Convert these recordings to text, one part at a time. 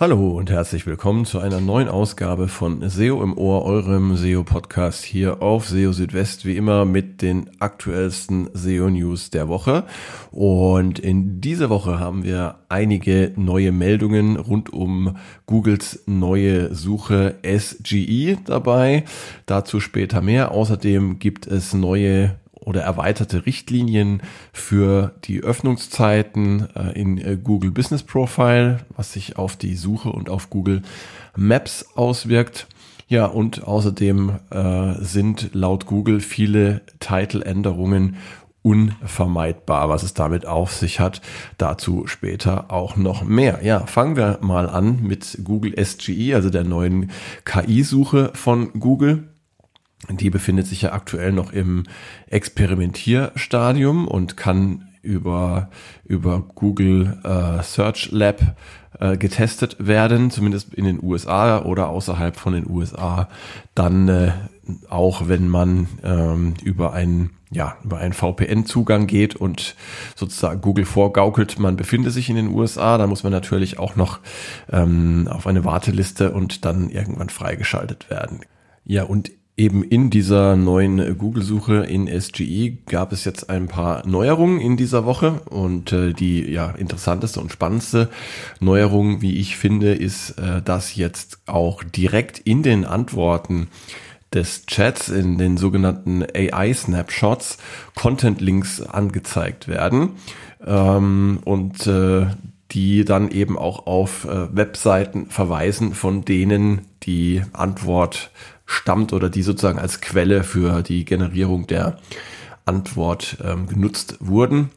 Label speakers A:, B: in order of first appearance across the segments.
A: Hallo und herzlich willkommen zu einer neuen Ausgabe von SEO im Ohr, eurem SEO-Podcast hier auf SEO Südwest, wie immer mit den aktuellsten SEO-News der Woche. Und in dieser Woche haben wir einige neue Meldungen rund um Googles neue Suche SGE dabei. Dazu später mehr. Außerdem gibt es neue oder erweiterte Richtlinien für die Öffnungszeiten äh, in äh, Google Business Profile, was sich auf die Suche und auf Google Maps auswirkt. Ja, und außerdem äh, sind laut Google viele Titeländerungen unvermeidbar. Was es damit auf sich hat, dazu später auch noch mehr. Ja, fangen wir mal an mit Google SGE, also der neuen KI-Suche von Google. Die befindet sich ja aktuell noch im Experimentierstadium und kann über, über Google äh, Search Lab äh, getestet werden, zumindest in den USA oder außerhalb von den USA. Dann äh, auch, wenn man ähm, über einen ja, über einen VPN-Zugang geht und sozusagen Google vorgaukelt, man befinde sich in den USA, dann muss man natürlich auch noch ähm, auf eine Warteliste und dann irgendwann freigeschaltet werden. Ja, und Eben in dieser neuen Google-Suche in SGE gab es jetzt ein paar Neuerungen in dieser Woche und äh, die ja interessanteste und spannendste Neuerung, wie ich finde, ist, äh, dass jetzt auch direkt in den Antworten des Chats in den sogenannten AI-Snapshots Content-Links angezeigt werden. Ähm, und äh, die dann eben auch auf äh, Webseiten verweisen, von denen die Antwort stammt oder die sozusagen als Quelle für die Generierung der Antwort ähm, genutzt wurden.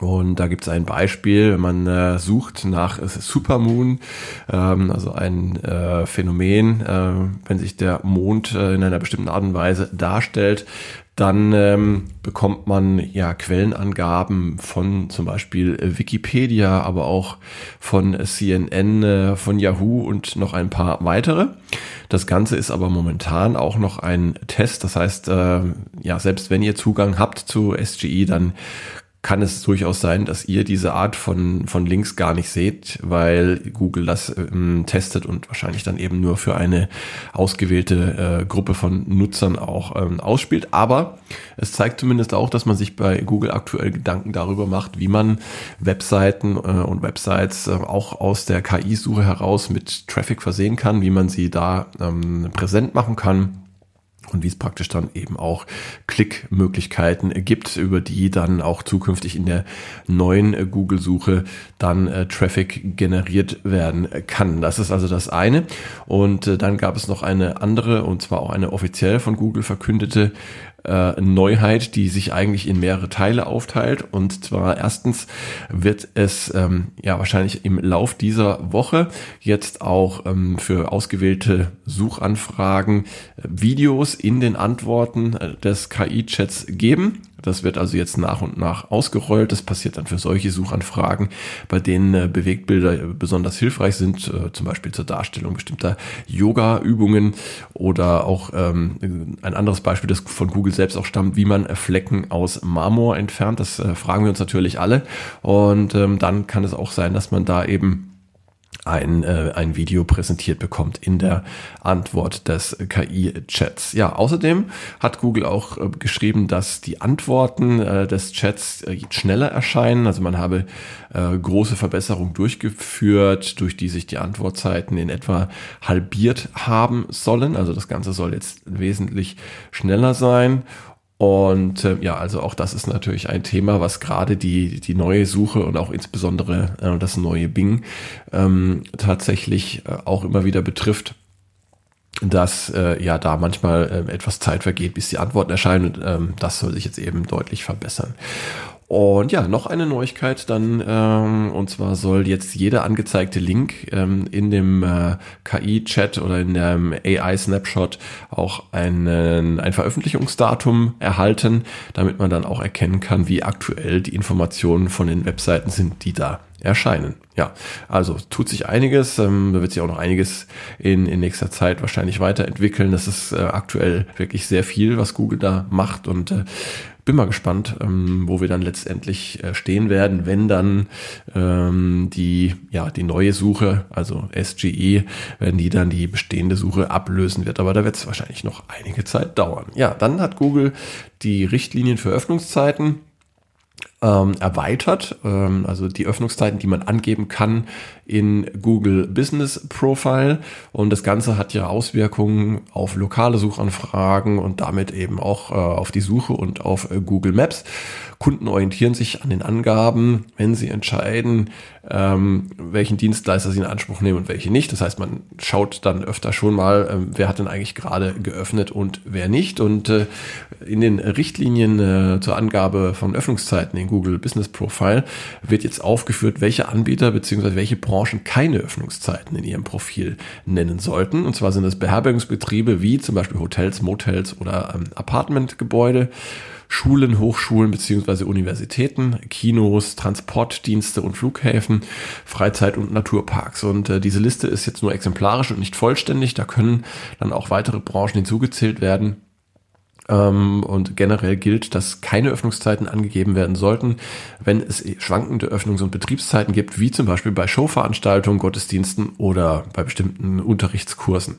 A: Und da gibt es ein Beispiel, wenn man äh, sucht nach Supermoon, ähm, also ein äh, Phänomen, äh, wenn sich der Mond äh, in einer bestimmten Art und Weise darstellt, dann ähm, bekommt man ja Quellenangaben von zum Beispiel Wikipedia, aber auch von CNN, äh, von Yahoo und noch ein paar weitere. Das Ganze ist aber momentan auch noch ein Test. Das heißt, äh, ja, selbst wenn ihr Zugang habt zu SGE, dann kann es durchaus sein, dass ihr diese Art von, von Links gar nicht seht, weil Google das ähm, testet und wahrscheinlich dann eben nur für eine ausgewählte äh, Gruppe von Nutzern auch ähm, ausspielt. Aber es zeigt zumindest auch, dass man sich bei Google aktuell Gedanken darüber macht, wie man Webseiten äh, und Websites äh, auch aus der KI-Suche heraus mit Traffic versehen kann, wie man sie da ähm, präsent machen kann und wie es praktisch dann eben auch Klickmöglichkeiten gibt, über die dann auch zukünftig in der neuen Google-Suche dann äh, Traffic generiert werden kann. Das ist also das eine. Und äh, dann gab es noch eine andere, und zwar auch eine offiziell von Google verkündete äh, Neuheit, die sich eigentlich in mehrere Teile aufteilt. Und zwar erstens wird es ähm, ja wahrscheinlich im Lauf dieser Woche jetzt auch ähm, für ausgewählte Suchanfragen äh, Videos in den Antworten äh, des KI-Chats geben. Das wird also jetzt nach und nach ausgerollt. Das passiert dann für solche Suchanfragen, bei denen äh, Bewegtbilder besonders hilfreich sind, äh, zum Beispiel zur Darstellung bestimmter Yoga-Übungen oder auch ähm, ein anderes Beispiel, das von Google selbst auch stammt, wie man Flecken aus Marmor entfernt. Das äh, fragen wir uns natürlich alle. Und ähm, dann kann es auch sein, dass man da eben ein, äh, ein Video präsentiert bekommt in der Antwort des KI-Chats. Ja, außerdem hat Google auch äh, geschrieben, dass die Antworten äh, des Chats äh, schneller erscheinen. Also man habe äh, große Verbesserungen durchgeführt, durch die sich die Antwortzeiten in etwa halbiert haben sollen. Also das Ganze soll jetzt wesentlich schneller sein. Und äh, ja, also auch das ist natürlich ein Thema, was gerade die, die neue Suche und auch insbesondere äh, das neue Bing ähm, tatsächlich äh, auch immer wieder betrifft dass äh, ja da manchmal äh, etwas Zeit vergeht, bis die Antworten erscheinen. Und, ähm, das soll sich jetzt eben deutlich verbessern. Und ja, noch eine Neuigkeit dann, ähm, und zwar soll jetzt jeder angezeigte Link ähm, in dem äh, KI-Chat oder in dem AI-Snapshot auch einen, ein Veröffentlichungsdatum erhalten, damit man dann auch erkennen kann, wie aktuell die Informationen von den Webseiten sind, die da erscheinen. Ja, also tut sich einiges, ähm, da wird sich auch noch einiges in, in nächster Zeit wahrscheinlich weiterentwickeln. Das ist äh, aktuell wirklich sehr viel, was Google da macht und äh, bin mal gespannt, ähm, wo wir dann letztendlich äh, stehen werden, wenn dann ähm, die, ja, die neue Suche, also SGE, wenn die dann die bestehende Suche ablösen wird. Aber da wird es wahrscheinlich noch einige Zeit dauern. Ja, dann hat Google die Richtlinien für Öffnungszeiten ähm, erweitert, ähm, also die Öffnungszeiten, die man angeben kann in Google Business Profile. Und das Ganze hat ja Auswirkungen auf lokale Suchanfragen und damit eben auch äh, auf die Suche und auf äh, Google Maps. Kunden orientieren sich an den Angaben, wenn sie entscheiden, ähm, welchen Dienstleister sie in Anspruch nehmen und welche nicht. Das heißt, man schaut dann öfter schon mal, ähm, wer hat denn eigentlich gerade geöffnet und wer nicht. Und äh, in den Richtlinien äh, zur Angabe von Öffnungszeiten in Google Business Profile wird jetzt aufgeführt, welche Anbieter bzw. welche Branchen keine Öffnungszeiten in ihrem Profil nennen sollten. Und zwar sind das Beherbergungsbetriebe wie zum Beispiel Hotels, Motels oder ähm, Apartmentgebäude. Schulen, Hochschulen beziehungsweise Universitäten, Kinos, Transportdienste und Flughäfen, Freizeit- und Naturparks. Und äh, diese Liste ist jetzt nur exemplarisch und nicht vollständig. Da können dann auch weitere Branchen hinzugezählt werden. Ähm, und generell gilt, dass keine Öffnungszeiten angegeben werden sollten, wenn es schwankende Öffnungs- und Betriebszeiten gibt, wie zum Beispiel bei Showveranstaltungen, Gottesdiensten oder bei bestimmten Unterrichtskursen.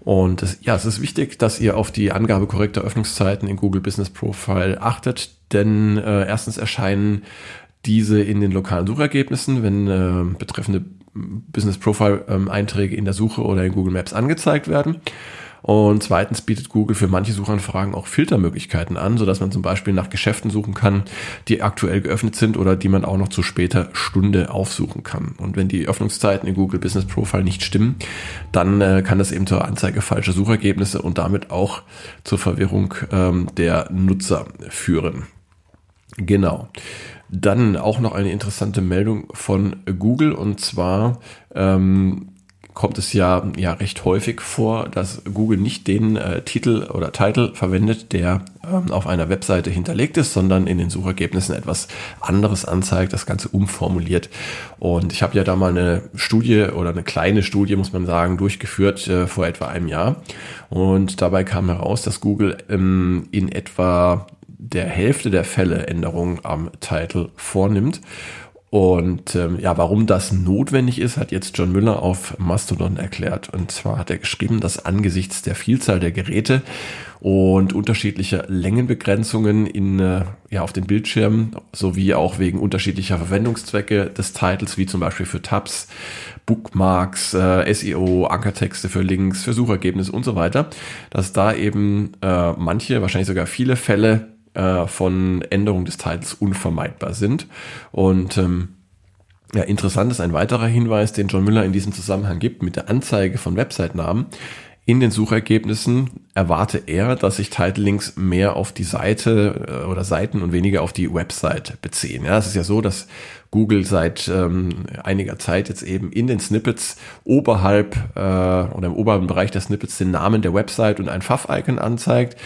A: Und es, ja, es ist wichtig, dass ihr auf die Angabe korrekter Öffnungszeiten in Google Business Profile achtet, denn äh, erstens erscheinen diese in den lokalen Suchergebnissen, wenn äh, betreffende Business Profile ähm, Einträge in der Suche oder in Google Maps angezeigt werden. Und zweitens bietet Google für manche Suchanfragen auch Filtermöglichkeiten an, sodass man zum Beispiel nach Geschäften suchen kann, die aktuell geöffnet sind oder die man auch noch zu später Stunde aufsuchen kann. Und wenn die Öffnungszeiten in Google Business Profile nicht stimmen, dann äh, kann das eben zur Anzeige falscher Suchergebnisse und damit auch zur Verwirrung ähm, der Nutzer führen. Genau. Dann auch noch eine interessante Meldung von Google und zwar ähm, kommt es ja, ja recht häufig vor, dass Google nicht den äh, Titel oder Titel verwendet, der ähm, auf einer Webseite hinterlegt ist, sondern in den Suchergebnissen etwas anderes anzeigt, das Ganze umformuliert. Und ich habe ja da mal eine Studie oder eine kleine Studie, muss man sagen, durchgeführt äh, vor etwa einem Jahr. Und dabei kam heraus, dass Google ähm, in etwa der Hälfte der Fälle Änderungen am Titel vornimmt. Und ähm, ja, warum das notwendig ist, hat jetzt John Müller auf Mastodon erklärt. Und zwar hat er geschrieben, dass angesichts der Vielzahl der Geräte und unterschiedlicher Längenbegrenzungen in, äh, ja, auf den Bildschirmen sowie auch wegen unterschiedlicher Verwendungszwecke des Titles, wie zum Beispiel für Tabs, Bookmarks, äh, SEO, Ankertexte für Links, für Suchergebnisse und so weiter, dass da eben äh, manche, wahrscheinlich sogar viele Fälle äh, von Änderung des Titels unvermeidbar sind. Und ähm, ja, interessant ist ein weiterer Hinweis, den John Müller in diesem Zusammenhang gibt mit der Anzeige von Website-Namen. In den Suchergebnissen erwarte er, dass sich Title Links mehr auf die Seite äh, oder Seiten und weniger auf die Website beziehen. Ja, es ist ja so, dass Google seit ähm, einiger Zeit jetzt eben in den Snippets oberhalb äh, oder im oberen Bereich der Snippets den Namen der Website und ein Pfaff-Icon anzeigt.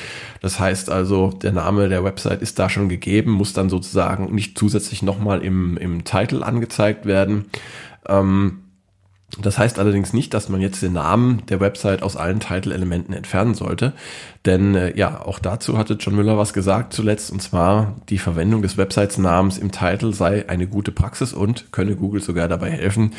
A: Das heißt also, der Name der Website ist da schon gegeben, muss dann sozusagen nicht zusätzlich nochmal im, im Title angezeigt werden. Ähm, das heißt allerdings nicht, dass man jetzt den Namen der Website aus allen Title-Elementen entfernen sollte. Denn äh, ja, auch dazu hatte John Müller was gesagt zuletzt, und zwar die Verwendung des Websites-Namens im Title sei eine gute Praxis und könne Google sogar dabei helfen,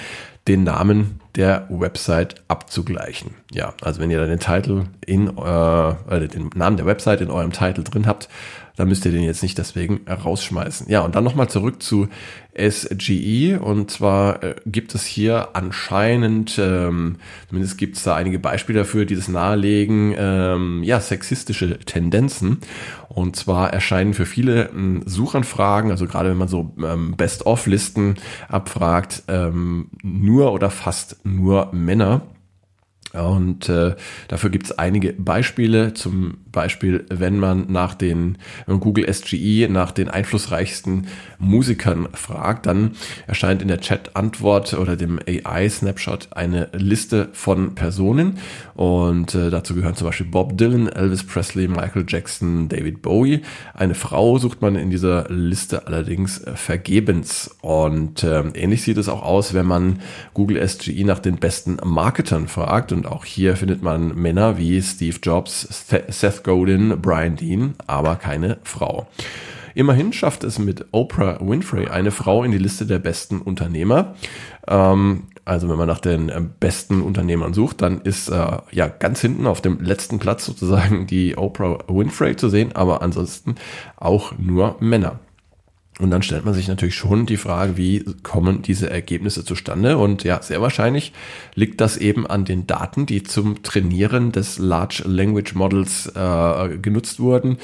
A: den Namen der Website abzugleichen. Ja, also wenn ihr dann den Titel in äh, den Namen der Website in eurem Title drin habt, dann müsst ihr den jetzt nicht deswegen rausschmeißen. Ja, und dann nochmal zurück zu SGE. Und zwar äh, gibt es hier anscheinend, ähm, zumindest gibt es da einige Beispiele dafür, die das nahelegen, ähm, ja, sexistische Tendenzen. Und zwar erscheinen für viele ähm, Suchanfragen, also gerade wenn man so ähm, Best-of-Listen abfragt, ähm, nur oder fast nur Männer. Und äh, dafür gibt es einige Beispiele. Zum Beispiel, wenn man nach den Google SGE nach den einflussreichsten Musikern fragt, dann erscheint in der Chat-Antwort oder dem AI-Snapshot eine Liste von Personen. Und äh, dazu gehören zum Beispiel Bob Dylan, Elvis Presley, Michael Jackson, David Bowie. Eine Frau sucht man in dieser Liste allerdings vergebens. Und äh, ähnlich sieht es auch aus, wenn man Google SGE nach den besten Marketern fragt. Und Und auch hier findet man Männer wie Steve Jobs, Seth Godin, Brian Dean, aber keine Frau. Immerhin schafft es mit Oprah Winfrey eine Frau in die Liste der besten Unternehmer. Ähm, also wenn man nach den äh, besten Unternehmern sucht, dann ist äh, ja ganz hinten auf dem letzten Platz sozusagen die Oprah Winfrey zu sehen, aber ansonsten auch nur Männer. Und dann stellt man sich natürlich schon die Frage, wie kommen diese Ergebnisse zustande? Und ja, sehr wahrscheinlich liegt das eben an den Daten, die zum Trainieren des Large Language Models äh, genutzt wurden,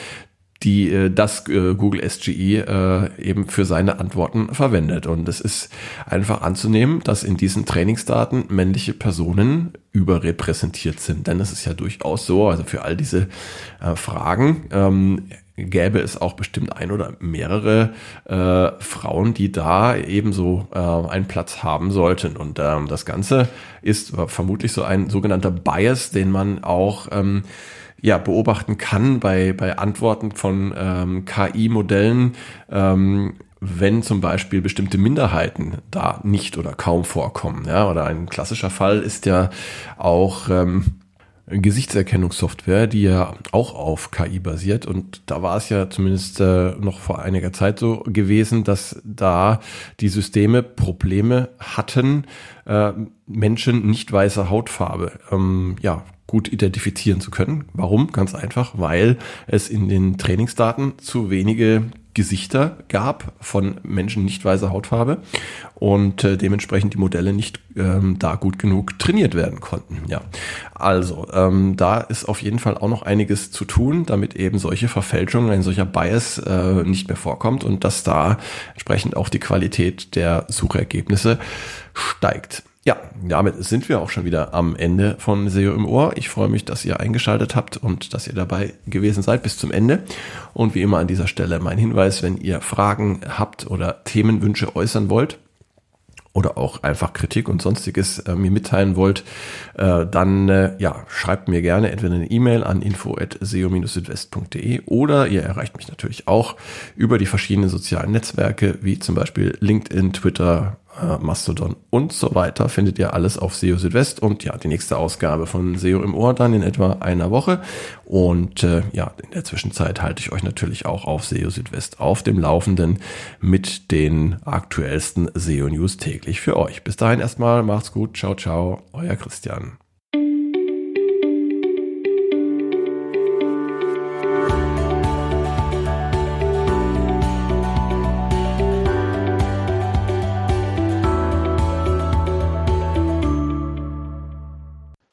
A: die äh, das äh, Google SGE äh, eben für seine Antworten verwendet. Und es ist einfach anzunehmen, dass in diesen Trainingsdaten männliche Personen überrepräsentiert sind. Denn es ist ja durchaus so, also für all diese äh, Fragen ähm, gäbe es auch bestimmt ein oder mehrere äh, Frauen, die da ebenso äh, einen Platz haben sollten. Und ähm, das Ganze ist vermutlich so ein sogenannter Bias, den man auch ähm, ja, beobachten kann bei, bei Antworten von ähm, KI-Modellen, ähm, wenn zum Beispiel bestimmte Minderheiten da nicht oder kaum vorkommen. Ja, oder ein klassischer Fall ist ja auch ähm, Gesichtserkennungssoftware, die ja auch auf KI basiert. Und da war es ja zumindest äh, noch vor einiger Zeit so gewesen, dass da die Systeme Probleme hatten, äh, Menschen nicht weißer Hautfarbe ähm, ja, gut identifizieren zu können. Warum? Ganz einfach, weil es in den Trainingsdaten zu wenige Gesichter gab von Menschen nicht weißer Hautfarbe und äh, dementsprechend die Modelle nicht ähm, da gut genug trainiert werden konnten. Ja, also ähm, da ist auf jeden Fall auch noch einiges zu tun, damit eben solche Verfälschungen, ein solcher Bias äh, nicht mehr vorkommt und dass da entsprechend auch die Qualität der Suchergebnisse steigt. Ja, damit sind wir auch schon wieder am Ende von SEO im Ohr. Ich freue mich, dass ihr eingeschaltet habt und dass ihr dabei gewesen seid bis zum Ende. Und wie immer an dieser Stelle mein Hinweis, wenn ihr Fragen habt oder Themenwünsche äußern wollt, oder auch einfach Kritik und sonstiges äh, mir mitteilen wollt, äh, dann äh, ja, schreibt mir gerne entweder eine E-Mail an info@seo-südwest.de oder ihr erreicht mich natürlich auch über die verschiedenen sozialen Netzwerke wie zum Beispiel LinkedIn, Twitter, äh, Mastodon und so weiter. Findet ihr alles auf SEO Südwest und ja, die nächste Ausgabe von SEO im Ohr dann in etwa einer Woche. Und äh, ja, in der Zwischenzeit halte ich euch natürlich auch auf SEO Südwest auf dem Laufenden mit den aktuellsten SEO News täglich für euch. Bis dahin erstmal, macht's gut, ciao, ciao, euer Christian.